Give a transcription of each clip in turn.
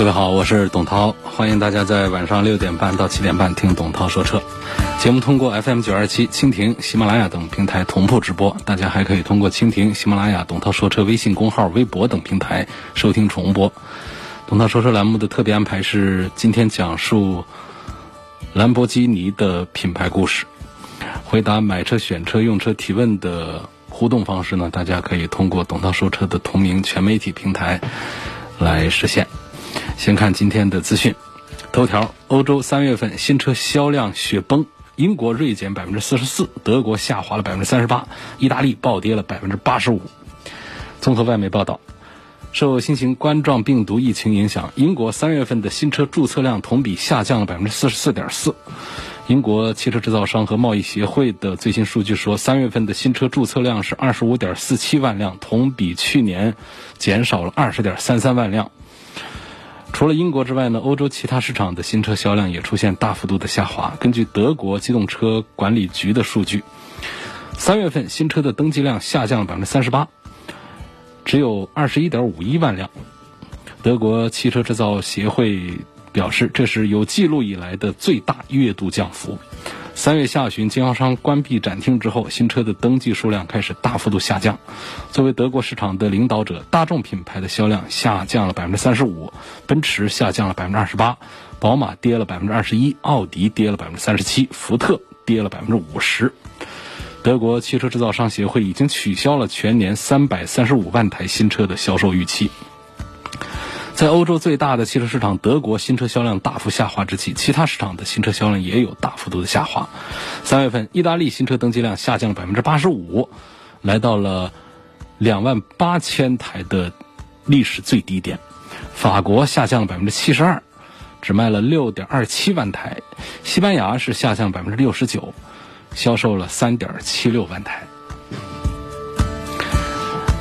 各位好，我是董涛，欢迎大家在晚上六点半到七点半听董涛说车。节目通过 FM 九二七、蜻蜓、喜马拉雅等平台同步直播，大家还可以通过蜻蜓、喜马拉雅、董涛说车微信公号、微博等平台收听重播。董涛说车栏目的特别安排是今天讲述兰博基尼的品牌故事，回答买车、选车、用车提问的互动方式呢，大家可以通过董涛说车的同名全媒体平台来实现。先看今天的资讯，头条：欧洲三月份新车销量雪崩，英国锐减百分之四十四，德国下滑了百分之三十八，意大利暴跌了百分之八十五。综合外媒报道，受新型冠状病毒疫情影响，英国三月份的新车注册量同比下降了百分之四十四点四。英国汽车制造商和贸易协会的最新数据说，三月份的新车注册量是二十五点四七万辆，同比去年减少了二十点三三万辆。除了英国之外呢，欧洲其他市场的新车销量也出现大幅度的下滑。根据德国机动车管理局的数据，三月份新车的登记量下降了百分之三十八，只有二十一点五一万辆。德国汽车制造协会表示，这是有记录以来的最大月度降幅。三月下旬，经销商关闭展厅之后，新车的登记数量开始大幅度下降。作为德国市场的领导者，大众品牌的销量下降了百分之三十五，奔驰下降了百分之二十八，宝马跌了百分之二十一，奥迪跌了百分之三十七，福特跌了百分之五十。德国汽车制造商协会已经取消了全年三百三十五万台新车的销售预期。在欧洲最大的汽车市场德国新车销量大幅下滑之际，其他市场的新车销量也有大幅度的下滑。三月份，意大利新车登记量下降了百分之八十五，来到了两万八千台的历史最低点。法国下降了百分之七十二，只卖了六点二七万台。西班牙是下降百分之六十九，销售了三点七六万台。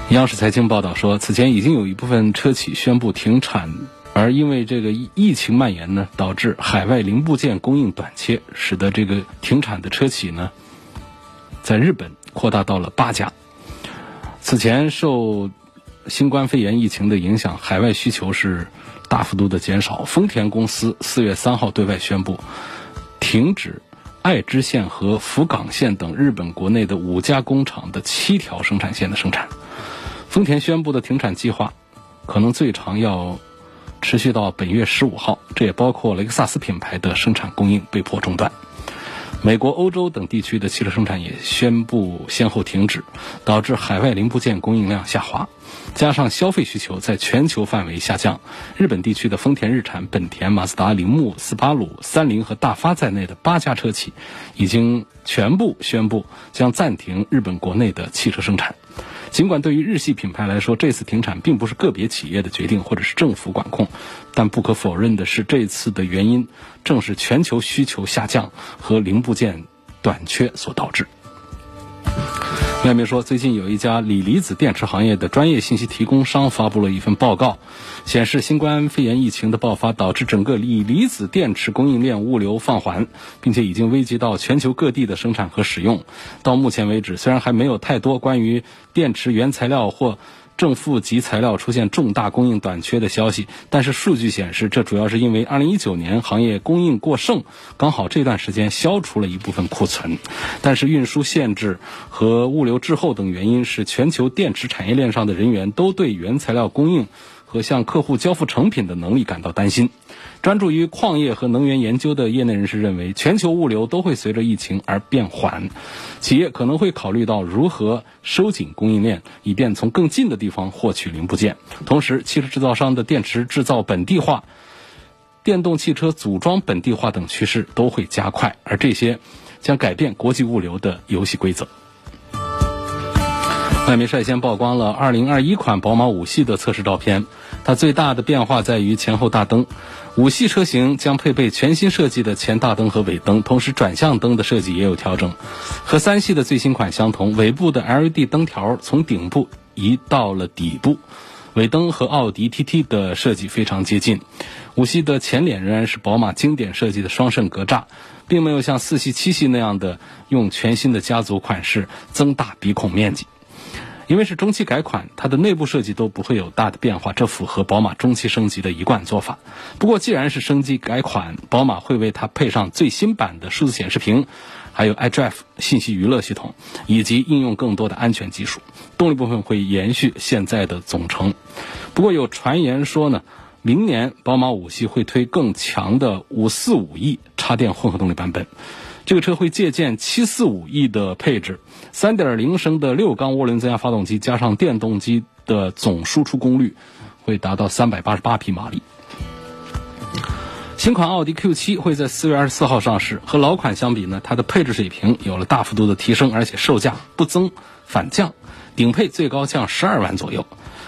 央视财经报道说，此前已经有一部分车企宣布停产，而因为这个疫情蔓延呢，导致海外零部件供应短缺，使得这个停产的车企呢，在日本扩大到了八家。此前受新冠肺炎疫情的影响，海外需求是大幅度的减少。丰田公司四月三号对外宣布，停止爱知县和福冈县等日本国内的五家工厂的七条生产线的生产。丰田宣布的停产计划，可能最长要持续到本月十五号，这也包括雷克萨斯品牌的生产供应被迫中断。美国、欧洲等地区的汽车生产也宣布先后停止，导致海外零部件供应量下滑，加上消费需求在全球范围下降。日本地区的丰田、日产、本田、马自达、铃木、斯巴鲁、三菱和大发在内的八家车企，已经全部宣布将暂停日本国内的汽车生产。尽管对于日系品牌来说，这次停产并不是个别企业的决定或者是政府管控，但不可否认的是，这次的原因正是全球需求下降和零部件短缺所导致。外面说，最近有一家锂离子电池行业的专业信息提供商发布了一份报告，显示新冠肺炎疫情的爆发导致整个锂离子电池供应链物流放缓，并且已经危及到全球各地的生产和使用。到目前为止，虽然还没有太多关于电池原材料或正负极材料出现重大供应短缺的消息，但是数据显示，这主要是因为2019年行业供应过剩，刚好这段时间消除了一部分库存。但是运输限制和物流滞后等原因，是全球电池产业链上的人员都对原材料供应和向客户交付成品的能力感到担心。专注于矿业和能源研究的业内人士认为，全球物流都会随着疫情而变缓，企业可能会考虑到如何收紧供应链，以便从更近的地方获取零部件。同时，汽车制造商的电池制造本地化、电动汽车组装本地化等趋势都会加快，而这些将改变国际物流的游戏规则。外媒率先曝光了2021款宝马五系的测试照片。它最大的变化在于前后大灯。五系车型将配备全新设计的前大灯和尾灯，同时转向灯的设计也有调整。和三系的最新款相同，尾部的 LED 灯条从顶部移到了底部。尾灯和奥迪 TT 的设计非常接近。五系的前脸仍然是宝马经典设计的双肾格栅，并没有像四系、七系那样的用全新的家族款式增大鼻孔面积。因为是中期改款，它的内部设计都不会有大的变化，这符合宝马中期升级的一贯做法。不过，既然是升级改款，宝马会为它配上最新版的数字显示屏，还有 iDrive 信息娱乐系统，以及应用更多的安全技术。动力部分会延续现在的总成。不过，有传言说呢，明年宝马五系会推更强的五四五 E 插电混合动力版本。这个车会借鉴七四五 E 的配置，三点零升的六缸涡轮增压发动机加上电动机的总输出功率会达到三百八十八匹马力。新款奥迪 Q 七会在四月二十四号上市，和老款相比呢，它的配置水平有了大幅度的提升，而且售价不增反降，顶配最高降十二万左右。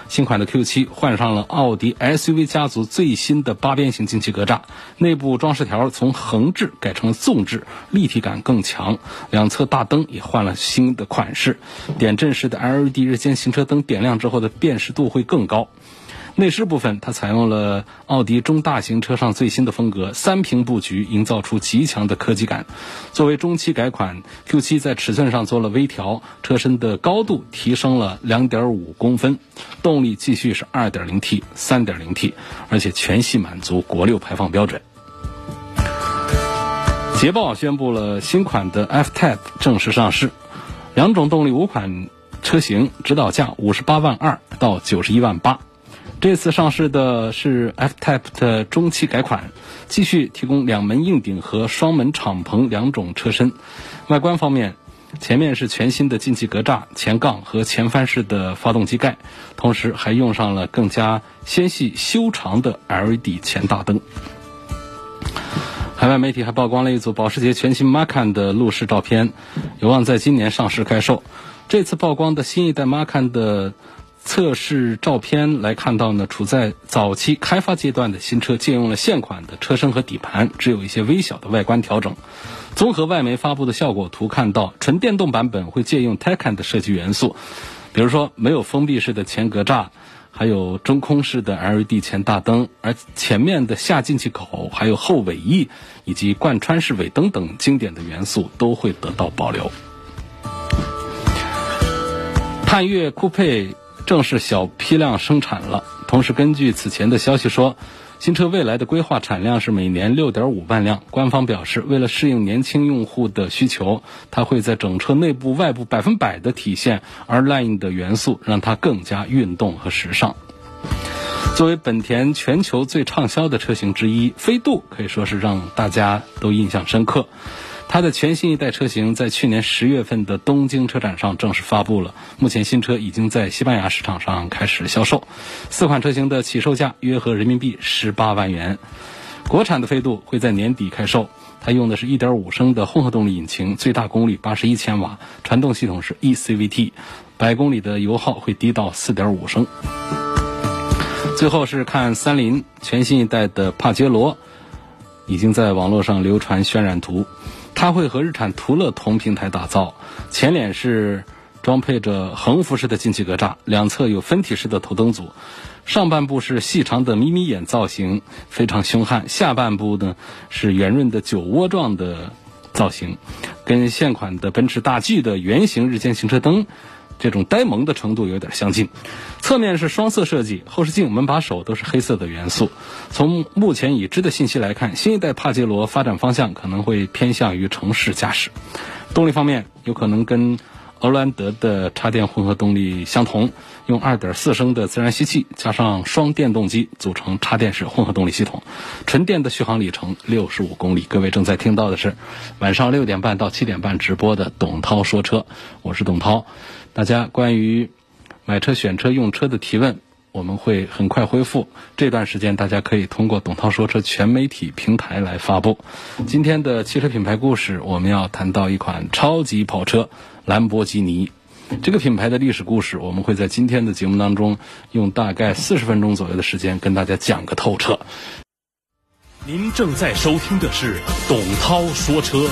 新款的 Q 七换上了奥迪 SUV 家族最新的八边形进气格栅，内部装饰条从横置改成了纵置，立体感更强。两侧大灯也换了新的款式，点阵式的 LED 日间行车灯点亮之后的辨识度会更高。内饰部分，它采用了奥迪中大型车上最新的风格，三屏布局营造出极强的科技感。作为中期改款，Q7 在尺寸上做了微调，车身的高度提升了2.5公分，动力继续是 2.0T、3.0T，而且全系满足国六排放标准。捷豹宣布了新款的 F-Type 正式上市，两种动力五款车型，指导价58万二到91万八。这次上市的是 F-Type 的中期改款，继续提供两门硬顶和双门敞篷两种车身。外观方面，前面是全新的进气格栅、前杠和前翻式的发动机盖，同时还用上了更加纤细修长的 LED 前大灯。海外媒体还曝光了一组保时捷全新 Macan 的路试照片，有望在今年上市开售。这次曝光的新一代 Macan 的。测试照片来看到呢，处在早期开发阶段的新车借用了现款的车身和底盘，只有一些微小的外观调整。综合外媒发布的效果图看到，纯电动版本会借用 Taycan 的设计元素，比如说没有封闭式的前格栅，还有中空式的 LED 前大灯，而前面的下进气口、还有后尾翼以及贯穿式尾灯等经典的元素都会得到保留。探岳酷配。正式小批量生产了。同时，根据此前的消息说，新车未来的规划产量是每年六点五万辆。官方表示，为了适应年轻用户的需求，它会在整车内部、外部百分百的体现 R-Line 的元素，让它更加运动和时尚。作为本田全球最畅销的车型之一，飞度可以说是让大家都印象深刻。它的全新一代车型在去年十月份的东京车展上正式发布了。目前新车已经在西班牙市场上开始销售。四款车型的起售价约合人民币十八万元。国产的飞度会在年底开售。它用的是一点五升的混合动力引擎，最大功率八十一千瓦，传动系统是 eCVT，百公里的油耗会低到四点五升。最后是看三菱全新一代的帕杰罗，已经在网络上流传渲染图。它会和日产途乐同平台打造，前脸是装配着横幅式的进气格栅，两侧有分体式的头灯组，上半部是细长的眯眯眼造型，非常凶悍；下半部呢是圆润的酒窝状的造型，跟现款的奔驰大 G 的圆形日间行车灯。这种呆萌的程度有点相近，侧面是双色设计，后视镜、门把手都是黑色的元素。从目前已知的信息来看，新一代帕杰罗发展方向可能会偏向于城市驾驶。动力方面，有可能跟欧蓝德的插电混合动力相同，用2.4升的自然吸气加上双电动机组成插电式混合动力系统，纯电的续航里程65公里。各位正在听到的是晚上六点半到七点半直播的董涛说车，我是董涛。大家关于买车、选车、用车的提问，我们会很快恢复。这段时间，大家可以通过“董涛说车”全媒体平台来发布。今天的汽车品牌故事，我们要谈到一款超级跑车——兰博基尼。这个品牌的历史故事，我们会在今天的节目当中用大概四十分钟左右的时间跟大家讲个透彻。您正在收听的是董涛说车。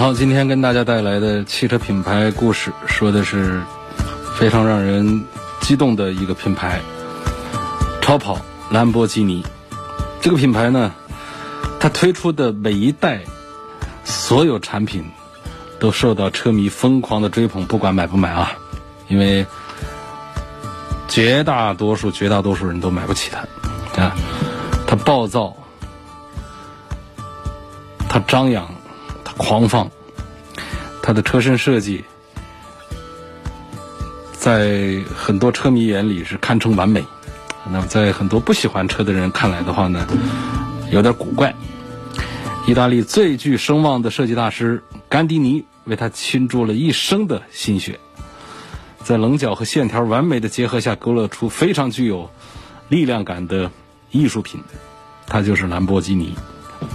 涛今天跟大家带来的汽车品牌故事，说的是非常让人激动的一个品牌——超跑兰博基尼。这个品牌呢，它推出的每一代所有产品都受到车迷疯狂的追捧，不管买不买啊，因为绝大多数、绝大多数人都买不起它啊，它暴躁，它张扬。狂放，它的车身设计在很多车迷眼里是堪称完美，那么在很多不喜欢车的人看来的话呢，有点古怪。意大利最具声望的设计大师甘迪尼为他倾注了一生的心血，在棱角和线条完美的结合下，勾勒出非常具有力量感的艺术品。它就是兰博基尼，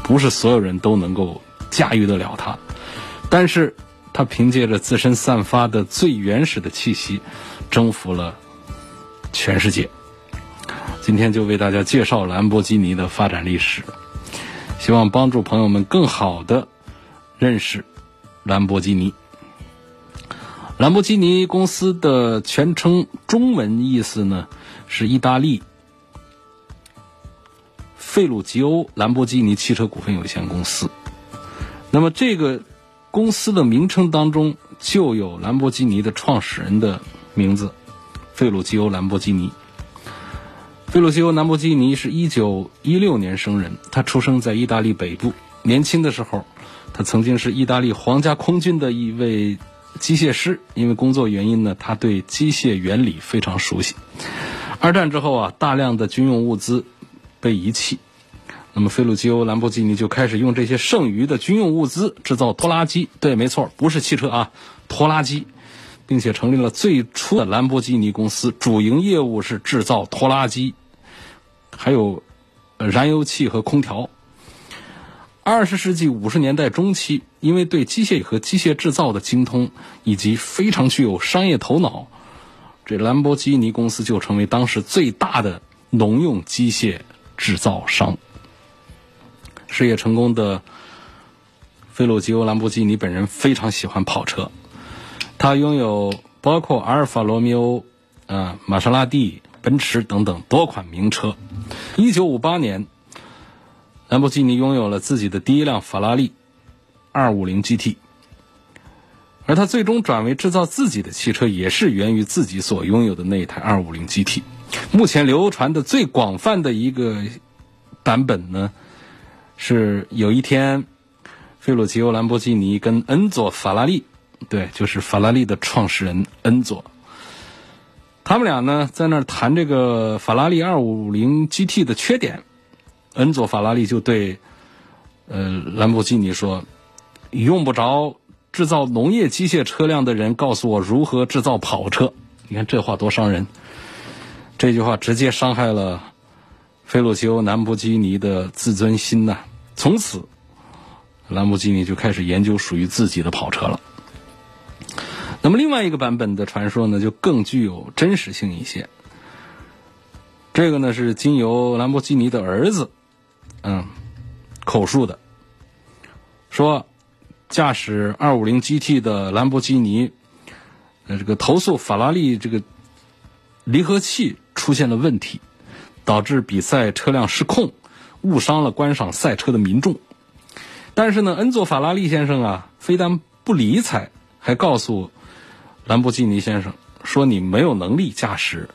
不是所有人都能够。驾驭得了它，但是它凭借着自身散发的最原始的气息，征服了全世界。今天就为大家介绍兰博基尼的发展历史，希望帮助朋友们更好的认识兰博基尼。兰博基尼公司的全称中文意思呢是意大利费鲁吉欧兰博基尼汽车股份有限公司。那么这个公司的名称当中就有兰博基尼的创始人的名字，费鲁吉欧·兰博基尼。费鲁吉欧·兰博基尼是一九一六年生人，他出生在意大利北部。年轻的时候，他曾经是意大利皇家空军的一位机械师，因为工作原因呢，他对机械原理非常熟悉。二战之后啊，大量的军用物资被遗弃。那么，菲鲁吉欧兰博基尼就开始用这些剩余的军用物资制造拖拉机。对，没错，不是汽车啊，拖拉机，并且成立了最初的兰博基尼公司，主营业务是制造拖拉机，还有燃油器和空调。二十世纪五十年代中期，因为对机械和机械制造的精通，以及非常具有商业头脑，这兰博基尼公司就成为当时最大的农用机械制造商。事业成功的菲鲁吉欧·兰博基尼本人非常喜欢跑车，他拥有包括阿尔法罗密欧、啊玛莎拉蒂、奔驰等等多款名车。一九五八年，兰博基尼拥有了自己的第一辆法拉利250 GT，而他最终转为制造自己的汽车，也是源于自己所拥有的那一台250 GT。目前流传的最广泛的一个版本呢？是有一天，费鲁奇欧·兰博基尼跟恩佐·法拉利，对，就是法拉利的创始人恩佐，他们俩呢在那儿谈这个法拉利250 GT 的缺点，恩佐·法拉利就对，呃，兰博基尼说，用不着制造农业机械车辆的人告诉我如何制造跑车。你看这话多伤人，这句话直接伤害了。菲鲁奇欧·兰博基尼的自尊心呐，从此，兰博基尼就开始研究属于自己的跑车了。那么另外一个版本的传说呢，就更具有真实性一些。这个呢是经由兰博基尼的儿子，嗯，口述的，说驾驶 250GT 的兰博基尼，呃，这个投诉法拉利这个离合器出现了问题。导致比赛车辆失控，误伤了观赏赛车的民众。但是呢，恩佐·法拉利先生啊，非但不理睬，还告诉兰博基尼先生说：“你没有能力驾驶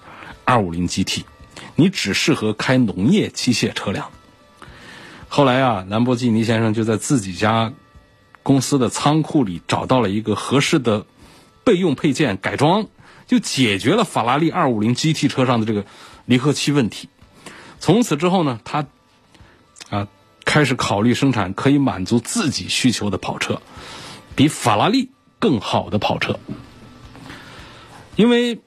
250 GT，你只适合开农业机械车辆。”后来啊，兰博基尼先生就在自己家公司的仓库里找到了一个合适的备用配件，改装就解决了法拉利250 GT 车上的这个离合器问题。从此之后呢，他啊开始考虑生产可以满足自己需求的跑车，比法拉利更好的跑车。因为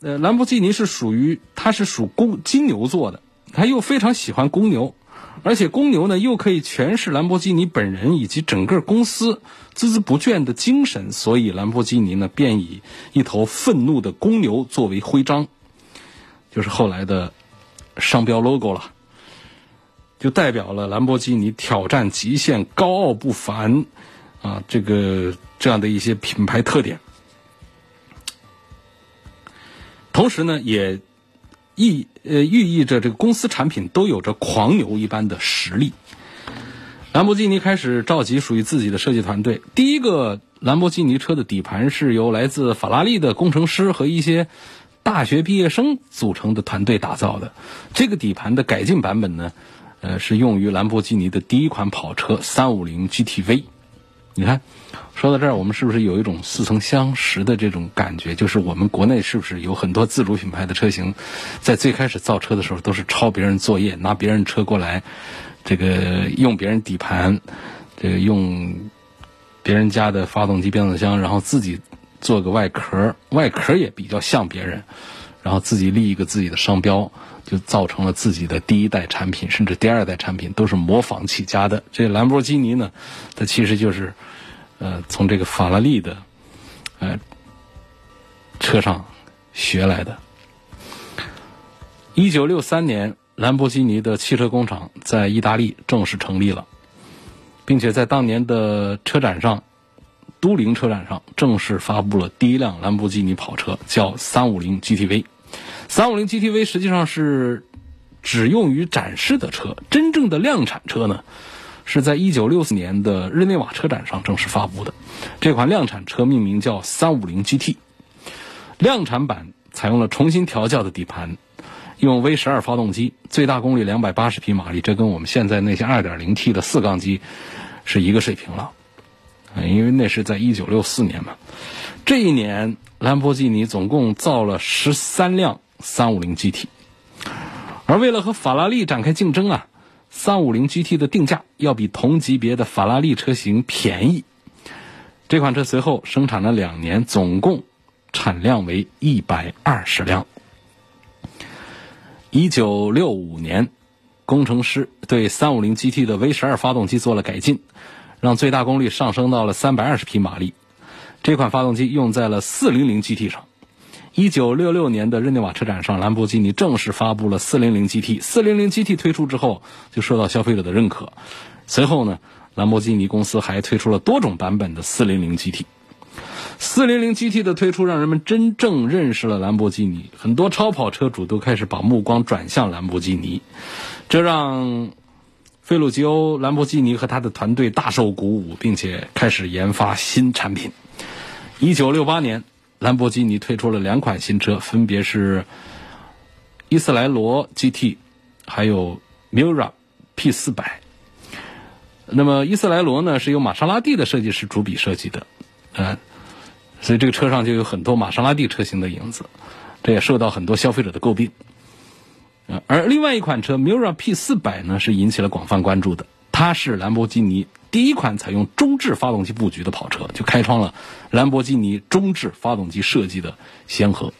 呃，兰博基尼是属于它是属公金牛座的，他又非常喜欢公牛，而且公牛呢又可以诠释兰博基尼本人以及整个公司孜孜不倦的精神，所以兰博基尼呢便以一头愤怒的公牛作为徽章，就是后来的商标 logo 了，就代表了兰博基尼挑战极限、高傲不凡啊这个这样的一些品牌特点。同时呢，也意呃寓意着这个公司产品都有着狂牛一般的实力。兰博基尼开始召集属于自己的设计团队。第一个兰博基尼车的底盘是由来自法拉利的工程师和一些大学毕业生组成的团队打造的。这个底盘的改进版本呢，呃，是用于兰博基尼的第一款跑车 350GTV。你看。说到这儿，我们是不是有一种似曾相识的这种感觉？就是我们国内是不是有很多自主品牌的车型，在最开始造车的时候都是抄别人作业，拿别人车过来，这个用别人底盘，这个用别人家的发动机、变速箱，然后自己做个外壳，外壳也比较像别人，然后自己立一个自己的商标，就造成了自己的第一代产品，甚至第二代产品都是模仿起家的。这兰博基尼呢，它其实就是。呃，从这个法拉利的呃车上学来的。一九六三年，兰博基尼的汽车工厂在意大利正式成立了，并且在当年的车展上，都灵车展上正式发布了第一辆兰博基尼跑车，叫三五零 GTV。三五零 GTV 实际上是只用于展示的车，真正的量产车呢？是在一九六四年的日内瓦车展上正式发布的，这款量产车命名叫三五零 GT，量产版采用了重新调教的底盘，用 V 十二发动机，最大功率两百八十匹马力，这跟我们现在那些二点零 T 的四缸机是一个水平了，因为那是在一九六四年嘛。这一年，兰博基尼总共造了十三辆三五零 GT，而为了和法拉利展开竞争啊。三五零 GT 的定价要比同级别的法拉利车型便宜。这款车随后生产了两年，总共产量为一百二十辆。一九六五年，工程师对三五零 GT 的 V 十二发动机做了改进，让最大功率上升到了三百二十匹马力。这款发动机用在了四零零 GT 上。一九六六年的日内瓦车展上，兰博基尼正式发布了 400GT。400GT 推出之后，就受到消费者的认可。随后呢，兰博基尼公司还推出了多种版本的 400GT。400GT 的推出，让人们真正认识了兰博基尼。很多超跑车主都开始把目光转向兰博基尼，这让费鲁吉欧·兰博基尼和他的团队大受鼓舞，并且开始研发新产品。一九六八年。兰博基尼推出了两款新车，分别是伊斯莱罗 GT，还有 Mura P 四百。那么伊斯莱罗呢，是由玛莎拉蒂的设计师主笔设计的，嗯，所以这个车上就有很多玛莎拉蒂车型的影子，这也受到很多消费者的诟病。而另外一款车 Mira P 四百呢，是引起了广泛关注的，它是兰博基尼。第一款采用中置发动机布局的跑车，就开创了兰博基尼中置发动机设计的先河。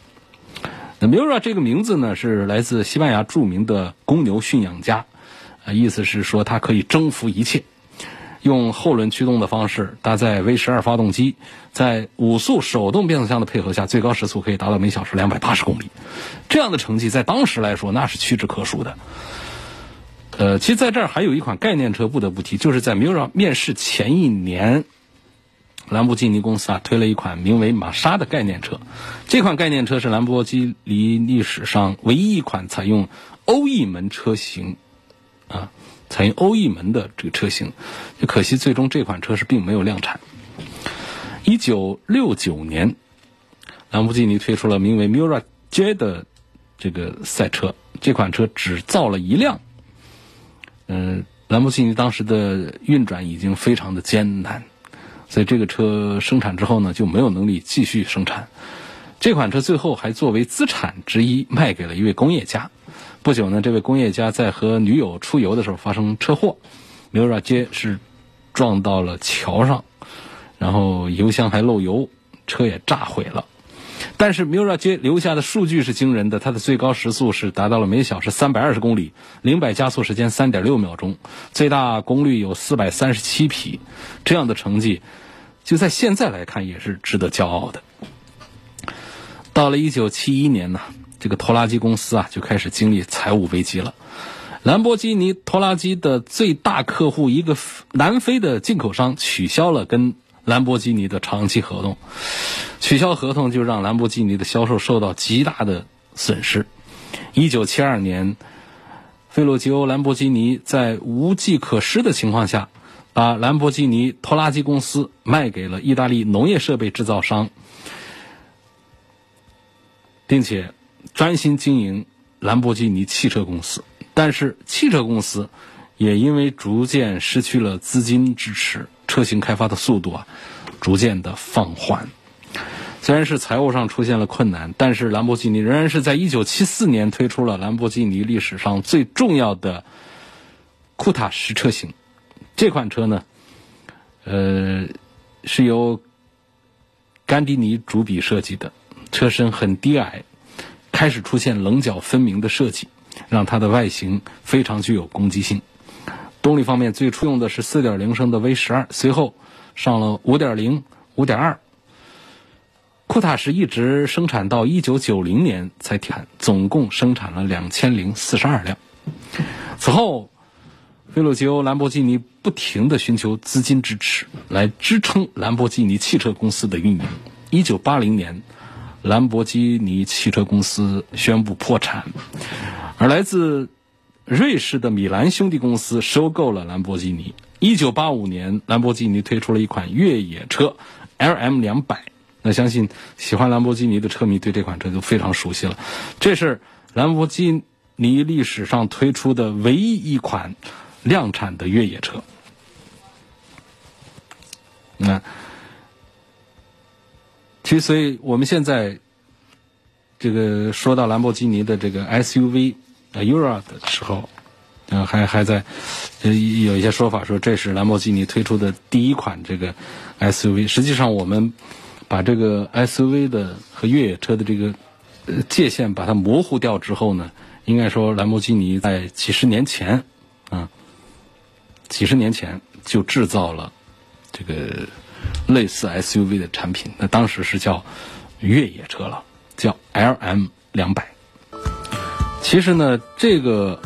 那 Mira 这个名字呢，是来自西班牙著名的公牛驯养家，啊，意思是说它可以征服一切。用后轮驱动的方式搭载 V 十二发动机，在五速手动变速箱的配合下，最高时速可以达到每小时两百八十公里。这样的成绩在当时来说，那是屈指可数的。呃，其实在这儿还有一款概念车不得不提，就是在 Mira 面世前一年，兰博基尼公司啊推了一款名为玛莎的概念车。这款概念车是兰博基尼历史上唯一一款采用欧翼门车型，啊，采用欧翼门的这个车型。就可惜最终这款车是并没有量产。一九六九年，兰博基尼推出了名为 Mura J 的这个赛车，这款车只造了一辆。嗯，兰博基尼当时的运转已经非常的艰难，所以这个车生产之后呢，就没有能力继续生产。这款车最后还作为资产之一卖给了一位工业家。不久呢，这位工业家在和女友出游的时候发生车祸，米拉街是撞到了桥上，然后油箱还漏油，车也炸毁了。但是 Mirage 留下的数据是惊人的，它的最高时速是达到了每小时三百二十公里，零百加速时间三点六秒钟，最大功率有四百三十七匹，这样的成绩，就在现在来看也是值得骄傲的。到了一九七一年呢，这个拖拉机公司啊就开始经历财务危机了。兰博基尼拖拉机的最大客户一个南非的进口商取消了跟兰博基尼的长期合同，取消合同就让兰博基尼的销售受到极大的损失。一九七二年，费洛吉欧兰博基尼在无计可施的情况下，把兰博基尼拖拉机公司卖给了意大利农业设备制造商，并且专心经营兰博基尼汽车公司。但是汽车公司也因为逐渐失去了资金支持。车型开发的速度啊，逐渐的放缓。虽然是财务上出现了困难，但是兰博基尼仍然是在一九七四年推出了兰博基尼历史上最重要的库塔什车型。这款车呢，呃，是由甘迪尼主笔设计的，车身很低矮，开始出现棱角分明的设计，让它的外形非常具有攻击性。动力方面，最初用的是4.0升的 V 十二，随后上了5.0、5.2。库塔什一直生产到1990年才停产，总共生产了2042辆。此后，菲洛吉欧兰博基尼不停地寻求资金支持，来支撑兰博基尼汽车公司的运营。1980年，兰博基尼汽车公司宣布破产，而来自。瑞士的米兰兄弟公司收购了兰博基尼。一九八五年，兰博基尼推出了一款越野车 LM 两百。那相信喜欢兰博基尼的车迷对这款车就非常熟悉了。这是兰博基尼历史上推出的唯一一款量产的越野车。那，其实，所以我们现在这个说到兰博基尼的这个 SUV。啊，Ura 的时候，呃，还还在，呃，有一些说法说这是兰博基尼推出的第一款这个 SUV。实际上，我们把这个 SUV 的和越野车的这个界限把它模糊掉之后呢，应该说兰博基尼在几十年前，啊，几十年前就制造了这个类似 SUV 的产品。那当时是叫越野车了，叫 LM 两百。其实呢，这个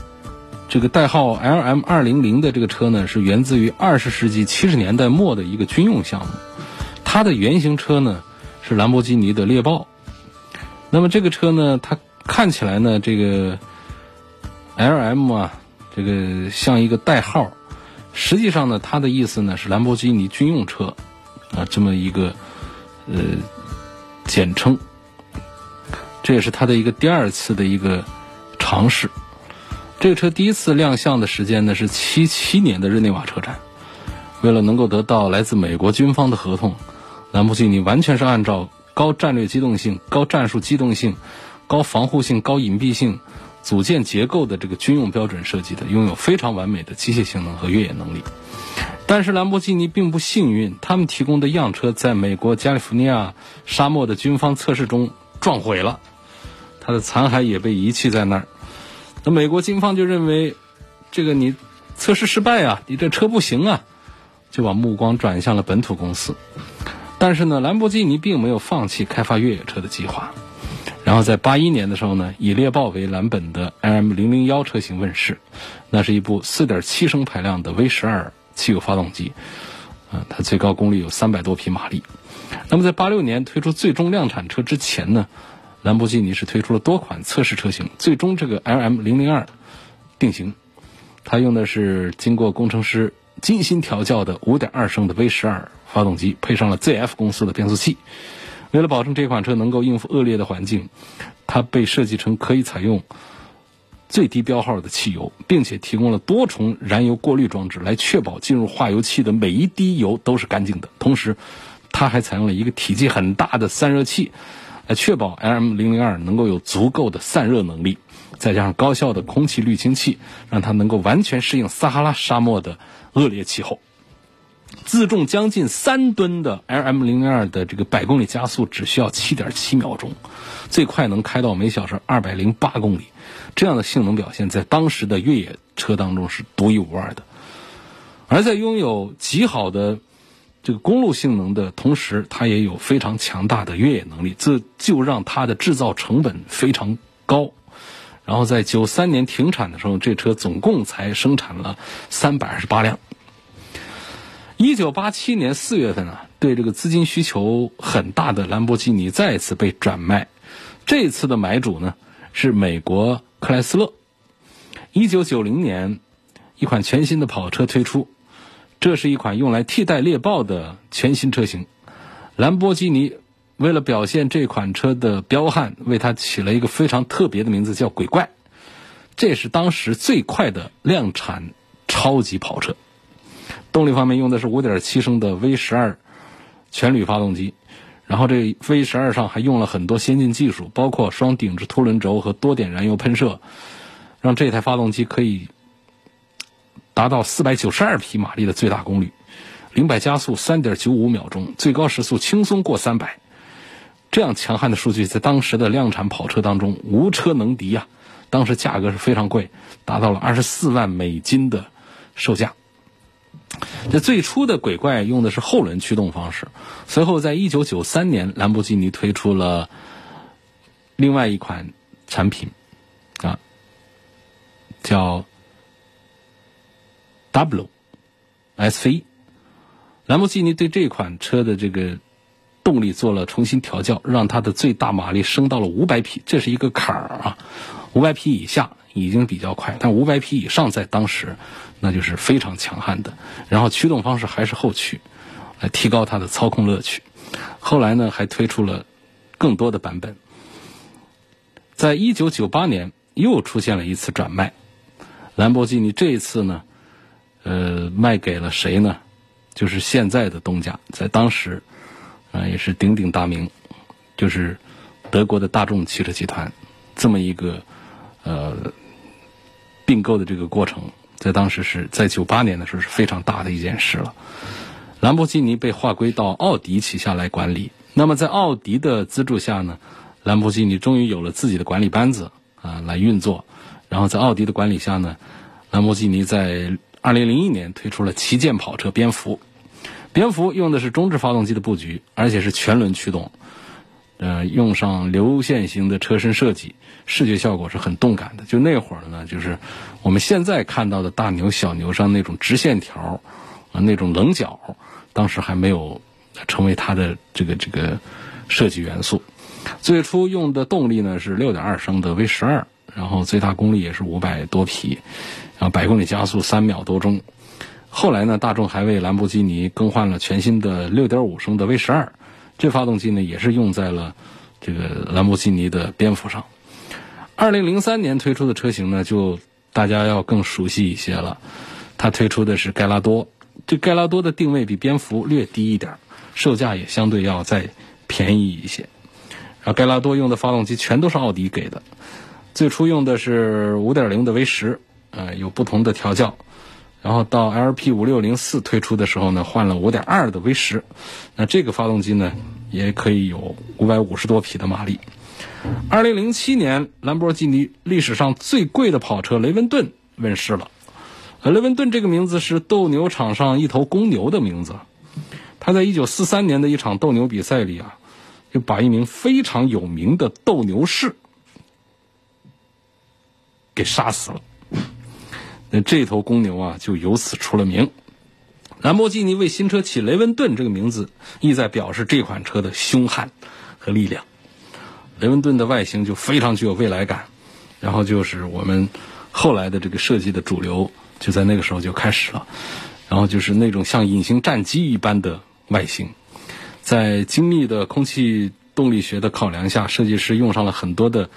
这个代号 LM 二零零的这个车呢，是源自于二十世纪七十年代末的一个军用项目。它的原型车呢是兰博基尼的猎豹。那么这个车呢，它看起来呢，这个 LM 啊，这个像一个代号。实际上呢，它的意思呢是兰博基尼军用车啊，这么一个呃简称。这也是它的一个第二次的一个。尝试，这个车第一次亮相的时间呢是七七年的日内瓦车展。为了能够得到来自美国军方的合同，兰博基尼完全是按照高战略机动性、高战术机动性、高防护性、高隐蔽性组件结构的这个军用标准设计的，拥有非常完美的机械性能和越野能力。但是兰博基尼并不幸运，他们提供的样车在美国加利福尼亚沙漠的军方测试中撞毁了，它的残骸也被遗弃在那儿。那美国军方就认为，这个你测试失败啊，你这车不行啊，就把目光转向了本土公司。但是呢，兰博基尼并没有放弃开发越野车的计划。然后在八一年的时候呢，以猎豹为蓝本的 LM 零零幺车型问世，那是一部四点七升排量的 V 十二汽油发动机，啊，它最高功率有三百多匹马力。那么在八六年推出最终量产车之前呢？兰博基尼是推出了多款测试车型，最终这个 LM 零零二定型，它用的是经过工程师精心调教的五点二升的 V 十二发动机，配上了 ZF 公司的变速器。为了保证这款车能够应付恶劣的环境，它被设计成可以采用最低标号的汽油，并且提供了多重燃油过滤装置，来确保进入化油器的每一滴油都是干净的。同时，它还采用了一个体积很大的散热器。来确保 LM 零零二能够有足够的散热能力，再加上高效的空气滤清器，让它能够完全适应撒哈拉沙漠的恶劣气候。自重将近三吨的 LM 零零二的这个百公里加速只需要七点七秒钟，最快能开到每小时二百零八公里。这样的性能表现，在当时的越野车当中是独一无二的。而在拥有极好的这个公路性能的同时，它也有非常强大的越野能力，这就让它的制造成本非常高。然后在九三年停产的时候，这车总共才生产了三百二十八辆。一九八七年四月份啊，对这个资金需求很大的兰博基尼再次被转卖，这次的买主呢是美国克莱斯勒。一九九零年，一款全新的跑车推出，这是一款用来替代猎豹的全新车型。兰博基尼为了表现这款车的彪悍，为它起了一个非常特别的名字，叫“鬼怪”。这是当时最快的量产超级跑车。动力方面用的是5.7升的 V12 全铝发动机，然后这 V12 上还用了很多先进技术，包括双顶置凸轮轴和多点燃油喷射，让这台发动机可以达到492匹马力的最大功率，零百加速3.95秒钟，最高时速轻松过300。这样强悍的数据在当时的量产跑车当中无车能敌啊！当时价格是非常贵，达到了24万美金的售价。这最初的鬼怪用的是后轮驱动方式，随后在一九九三年，兰博基尼推出了另外一款产品，啊，叫 W SV。兰博基尼对这款车的这个动力做了重新调教，让它的最大马力升到了五百匹，这是一个坎儿啊，五百匹以下。已经比较快，但五百匹以上在当时，那就是非常强悍的。然后驱动方式还是后驱，来提高它的操控乐趣。后来呢，还推出了更多的版本。在一九九八年，又出现了一次转卖，兰博基尼这一次呢，呃，卖给了谁呢？就是现在的东家，在当时啊也是鼎鼎大名，就是德国的大众汽车集团，这么一个呃。并购的这个过程，在当时是在九八年的时候是非常大的一件事了。兰博基尼被划归到奥迪旗下来管理。那么在奥迪的资助下呢，兰博基尼终于有了自己的管理班子啊来运作。然后在奥迪的管理下呢，兰博基尼在二零零一年推出了旗舰跑车蝙蝠。蝙蝠用的是中置发动机的布局，而且是全轮驱动。呃，用上流线型的车身设计，视觉效果是很动感的。就那会儿呢，就是我们现在看到的大牛、小牛上那种直线条，啊，那种棱角，当时还没有成为它的这个这个设计元素。最初用的动力呢是6.2升的 V 十二，然后最大功率也是五百多匹，然后百公里加速三秒多钟。后来呢，大众还为兰博基尼更换了全新的6.5升的 V 十二。这发动机呢，也是用在了这个兰博基尼的蝙蝠上。二零零三年推出的车型呢，就大家要更熟悉一些了。它推出的是盖拉多，这盖拉多的定位比蝙蝠略低一点，售价也相对要再便宜一些。然后盖拉多用的发动机全都是奥迪给的，最初用的是五点零的 V 十，呃，有不同的调教。然后到 LP 五六零四推出的时候呢，换了五点二的 V 十，那这个发动机呢，也可以有五百五十多匹的马力。二零零七年，兰博基尼历史上最贵的跑车雷文顿问世了。雷文顿这个名字是斗牛场上一头公牛的名字。他在一九四三年的一场斗牛比赛里啊，就把一名非常有名的斗牛士给杀死了。那这头公牛啊，就由此出了名。兰博基尼为新车起雷文顿这个名字，意在表示这款车的凶悍和力量。雷文顿的外形就非常具有未来感，然后就是我们后来的这个设计的主流，就在那个时候就开始了。然后就是那种像隐形战机一般的外形，在精密的空气动力学的考量下，设计师用上了很多的。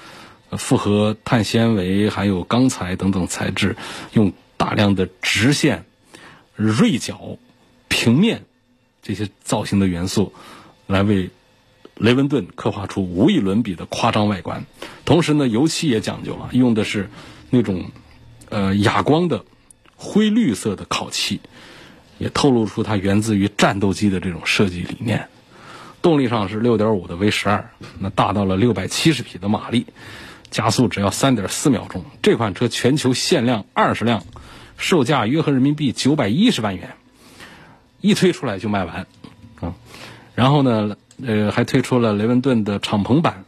复合碳纤维还有钢材等等材质，用大量的直线、锐角、平面这些造型的元素，来为雷文顿刻画出无与伦比的夸张外观。同时呢，油漆也讲究了，用的是那种呃哑光的灰绿色的烤漆，也透露出它源自于战斗机的这种设计理念。动力上是6.5的 V 十二，那大到了670匹的马力，加速只要3.4秒钟。这款车全球限量二十辆，售价约合人民币910万元，一推出来就卖完啊。然后呢，呃，还推出了雷文顿的敞篷版，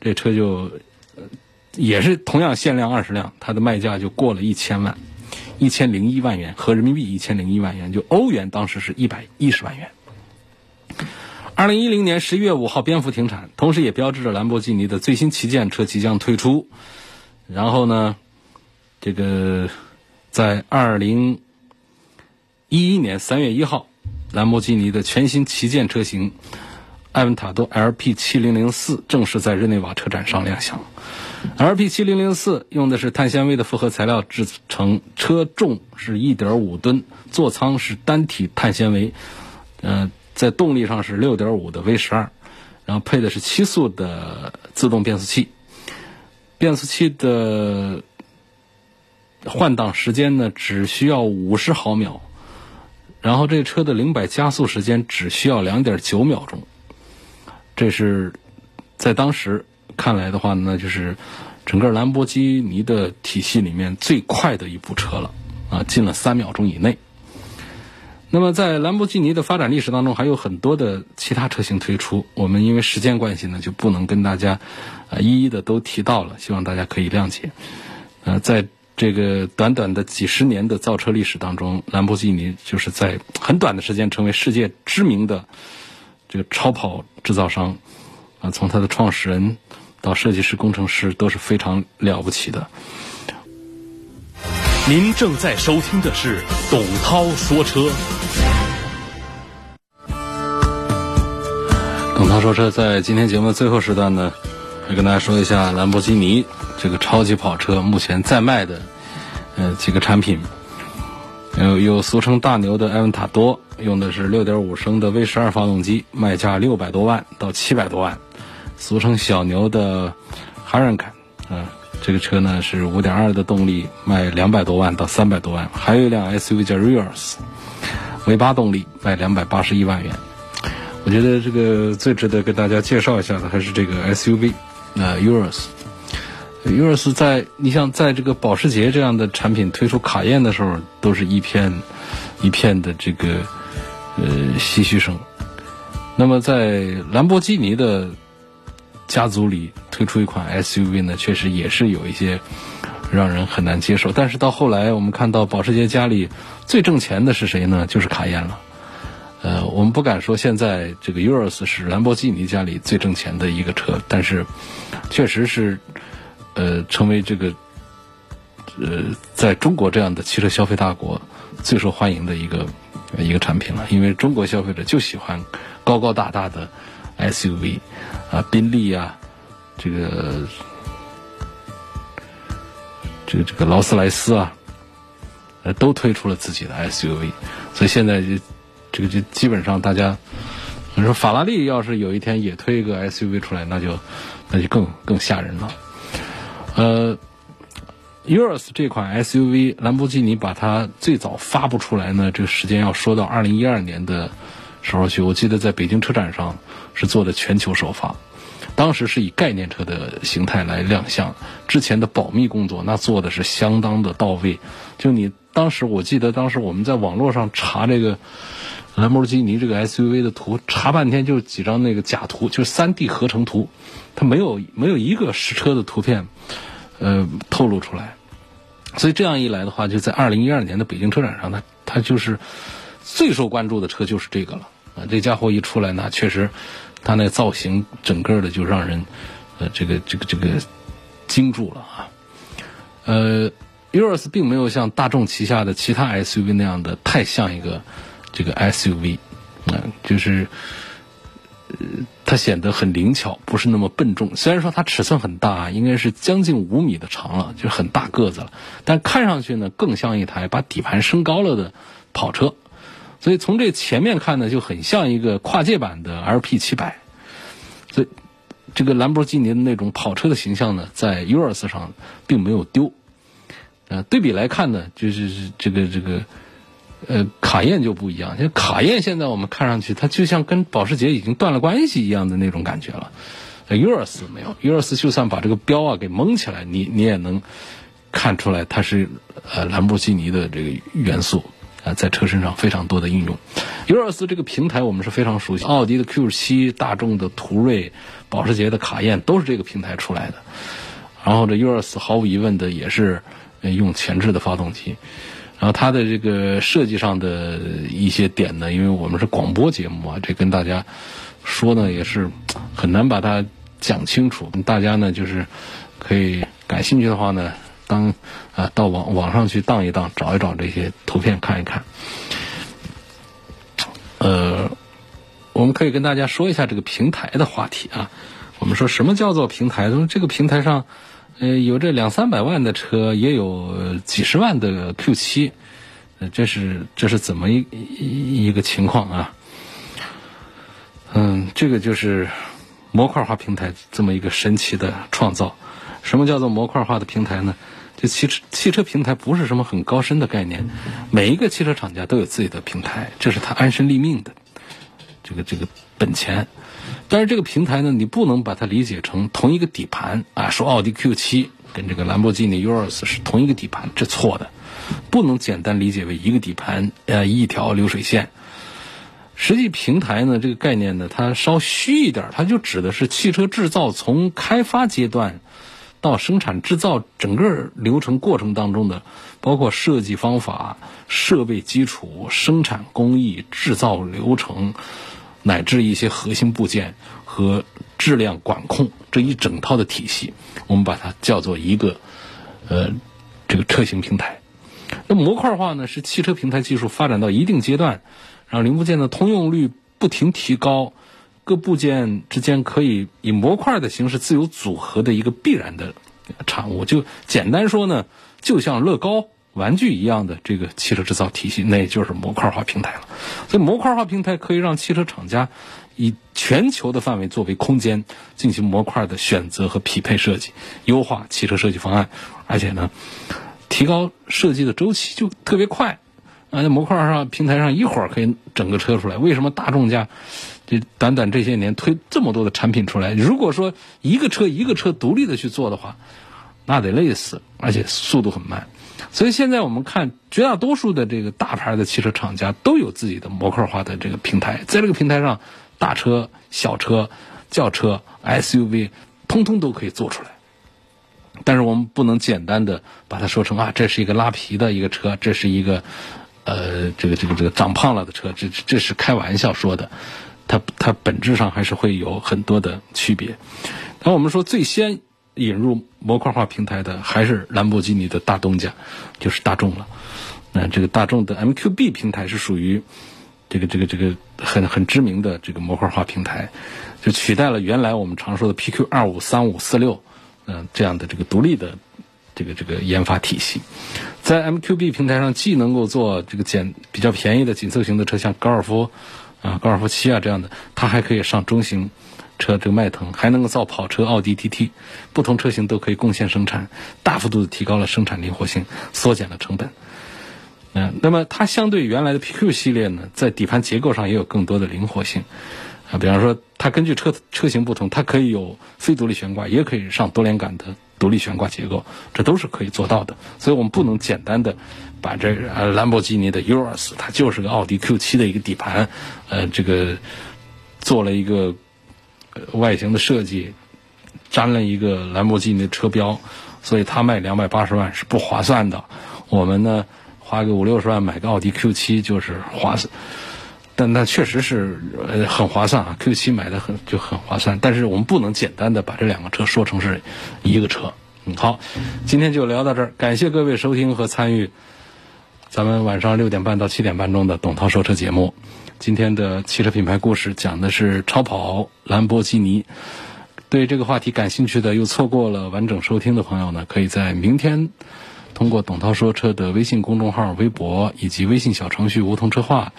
这车就也是同样限量二十辆，它的卖价就过了一千万，一千零一万元合人民币一千零一万元，就欧元当时是一百一十万元。二零一零年十一月五号，蝙蝠停产，同时也标志着兰博基尼的最新旗舰车即将推出。然后呢，这个在二零一一年三月一号，兰博基尼的全新旗舰车型艾文塔多 LP 七零零四正式在日内瓦车展上亮相。LP 七零零四用的是碳纤维的复合材料制成，车重是一点五吨，座舱是单体碳纤维，嗯。在动力上是6.5的 V 十二，然后配的是七速的自动变速器，变速器的换挡时间呢只需要五十毫秒，然后这车的零百加速时间只需要两点九秒钟，这是在当时看来的话呢，就是整个兰博基尼的体系里面最快的一部车了啊，进了三秒钟以内。那么，在兰博基尼的发展历史当中，还有很多的其他车型推出。我们因为时间关系呢，就不能跟大家啊一一的都提到了，希望大家可以谅解。呃，在这个短短的几十年的造车历史当中，兰博基尼就是在很短的时间成为世界知名的这个超跑制造商。啊，从它的创始人到设计师、工程师都是非常了不起的。您正在收听的是董涛说车。董涛说车在今天节目的最后时段呢，会跟大家说一下兰博基尼这个超级跑车目前在卖的呃几个产品。有有俗称大牛的埃文塔多，用的是6.5升的 V 十二发动机，卖价六百多万到七百多万。俗称小牛的哈兰坎，啊。这个车呢是五点二的动力，卖两百多万到三百多万。还有一辆 SUV 叫 Rears，V 八动力，卖两百八十一万元。我觉得这个最值得跟大家介绍一下的还是这个 SUV，呃，Urus。Urus 在你像在这个保时捷这样的产品推出卡宴的时候，都是一片一片的这个呃唏嘘声。那么在兰博基尼的。家族里推出一款 SUV 呢，确实也是有一些让人很难接受。但是到后来，我们看到保时捷家里最挣钱的是谁呢？就是卡宴了。呃，我们不敢说现在这个 Urus 是兰博基尼家里最挣钱的一个车，但是确实是呃成为这个呃在中国这样的汽车消费大国最受欢迎的一个一个产品了。因为中国消费者就喜欢高高大大的 SUV。啊，宾利啊，这个，这个这个劳斯莱斯啊，呃，都推出了自己的 SUV，所以现在就这个就基本上大家，你说法拉利要是有一天也推一个 SUV 出来，那就那就更更吓人了。呃，Urus 这款 SUV，兰博基尼把它最早发布出来呢，这个时间要说到二零一二年的时候去，我记得在北京车展上。是做的全球首发，当时是以概念车的形态来亮相，之前的保密工作那做的是相当的到位。就你当时，我记得当时我们在网络上查这个兰博基尼这个 SUV 的图，查半天就几张那个假图，就是三 D 合成图，它没有没有一个实车的图片，呃，透露出来。所以这样一来的话，就在二零一二年的北京车展上，它它就是最受关注的车就是这个了。啊，这家伙一出来，那确实，它那造型整个的就让人，呃，这个这个这个惊住了啊。呃，Urus 并没有像大众旗下的其他 SUV 那样的太像一个这个 SUV，啊，就是呃，它显得很灵巧，不是那么笨重。虽然说它尺寸很大，应该是将近五米的长了，就很大个子了，但看上去呢，更像一台把底盘升高了的跑车。所以从这前面看呢，就很像一个跨界版的 LP 七百。所以这个兰博基尼的那种跑车的形象呢，在 Urus 上并没有丢。呃，对比来看呢，就是这个这个呃，卡宴就不一样，因为卡宴现在我们看上去它就像跟保时捷已经断了关系一样的那种感觉了。Urus 没有，Urus 就算把这个标啊给蒙起来，你你也能看出来它是呃兰博基尼的这个元素啊，在车身上非常多的应用。Urus 这个平台我们是非常熟悉，奥迪的 Q7、大众的途锐、保时捷的卡宴都是这个平台出来的。然后这 Urus 毫无疑问的也是用前置的发动机。然后它的这个设计上的一些点呢，因为我们是广播节目啊，这跟大家说呢也是很难把它。讲清楚，大家呢就是可以感兴趣的话呢，当啊到网网上去荡一荡，找一找这些图片看一看。呃，我们可以跟大家说一下这个平台的话题啊。我们说什么叫做平台？说这个平台上，呃，有这两三百万的车，也有几十万的 Q 七，呃，这是这是怎么一一个情况啊？嗯，这个就是。模块化平台这么一个神奇的创造，什么叫做模块化的平台呢？这汽车汽车平台不是什么很高深的概念，每一个汽车厂家都有自己的平台，这是他安身立命的这个这个本钱。但是这个平台呢，你不能把它理解成同一个底盘啊，说奥迪 Q 七跟这个兰博基尼 Urus 是同一个底盘，这错的，不能简单理解为一个底盘呃一条流水线。实际平台呢，这个概念呢，它稍虚一点，它就指的是汽车制造从开发阶段到生产制造整个流程过程当中的，包括设计方法、设备基础、生产工艺、制造流程，乃至一些核心部件和质量管控这一整套的体系，我们把它叫做一个呃这个车型平台。那模块化呢，是汽车平台技术发展到一定阶段。让零部件的通用率不停提高，各部件之间可以以模块的形式自由组合的一个必然的产物。就简单说呢，就像乐高玩具一样的这个汽车制造体系，那也就是模块化平台了。所以模块化平台可以让汽车厂家以全球的范围作为空间，进行模块的选择和匹配设计，优化汽车设计方案，而且呢，提高设计的周期就特别快。啊，在模块上平台上一会儿可以整个车出来。为什么大众家这短短这些年推这么多的产品出来？如果说一个车一个车独立的去做的话，那得累死，而且速度很慢。所以现在我们看绝大多数的这个大牌的汽车厂家都有自己的模块化的这个平台，在这个平台上，大车、小车、轿车、SUV，通通都可以做出来。但是我们不能简单的把它说成啊，这是一个拉皮的一个车，这是一个。呃，这个这个这个长胖了的车，这这是开玩笑说的，它它本质上还是会有很多的区别。那我们说最先引入模块化平台的还是兰博基尼的大东家，就是大众了。那这个大众的 MQB 平台是属于这个这个这个很很知名的这个模块化平台，就取代了原来我们常说的 PQ 二五三五四六嗯这样的这个独立的。这个这个研发体系，在 MQB 平台上既能够做这个简比较便宜的紧凑型的车，像高尔夫啊、高尔夫七啊这样的，它还可以上中型车，这个迈腾还能够造跑车奥迪 TT，不同车型都可以贡献生产，大幅度的提高了生产灵活性，缩减了成本。嗯，那么它相对原来的 PQ 系列呢，在底盘结构上也有更多的灵活性啊，比方说它根据车车型不同，它可以有非独立悬挂，也可以上多连杆的。独立悬挂结构，这都是可以做到的。所以我们不能简单的把这呃兰博基尼的 Urus，它就是个奥迪 Q7 的一个底盘，呃，这个做了一个外形的设计，粘了一个兰博基尼的车标，所以它卖两百八十万是不划算的。我们呢花个五六十万买个奥迪 Q7 就是划算。但那确实是呃很划算啊，Q 七买的很就很划算。但是我们不能简单的把这两个车说成是一个车。嗯，好，今天就聊到这儿，感谢各位收听和参与咱们晚上六点半到七点半钟的董涛说车节目。今天的汽车品牌故事讲的是超跑兰博基尼。对这个话题感兴趣的又错过了完整收听的朋友呢，可以在明天。通过董涛说车的微信公众号、微博以及微信小程序梧桐车话，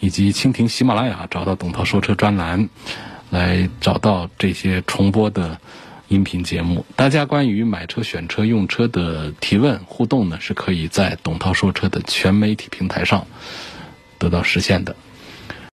以及蜻蜓、喜马拉雅找到董涛说车专栏，来找到这些重播的。音频节目。大家关于买车、选车、用车的提问互动呢，是可以在董涛说车的全媒体平台上得到实现的。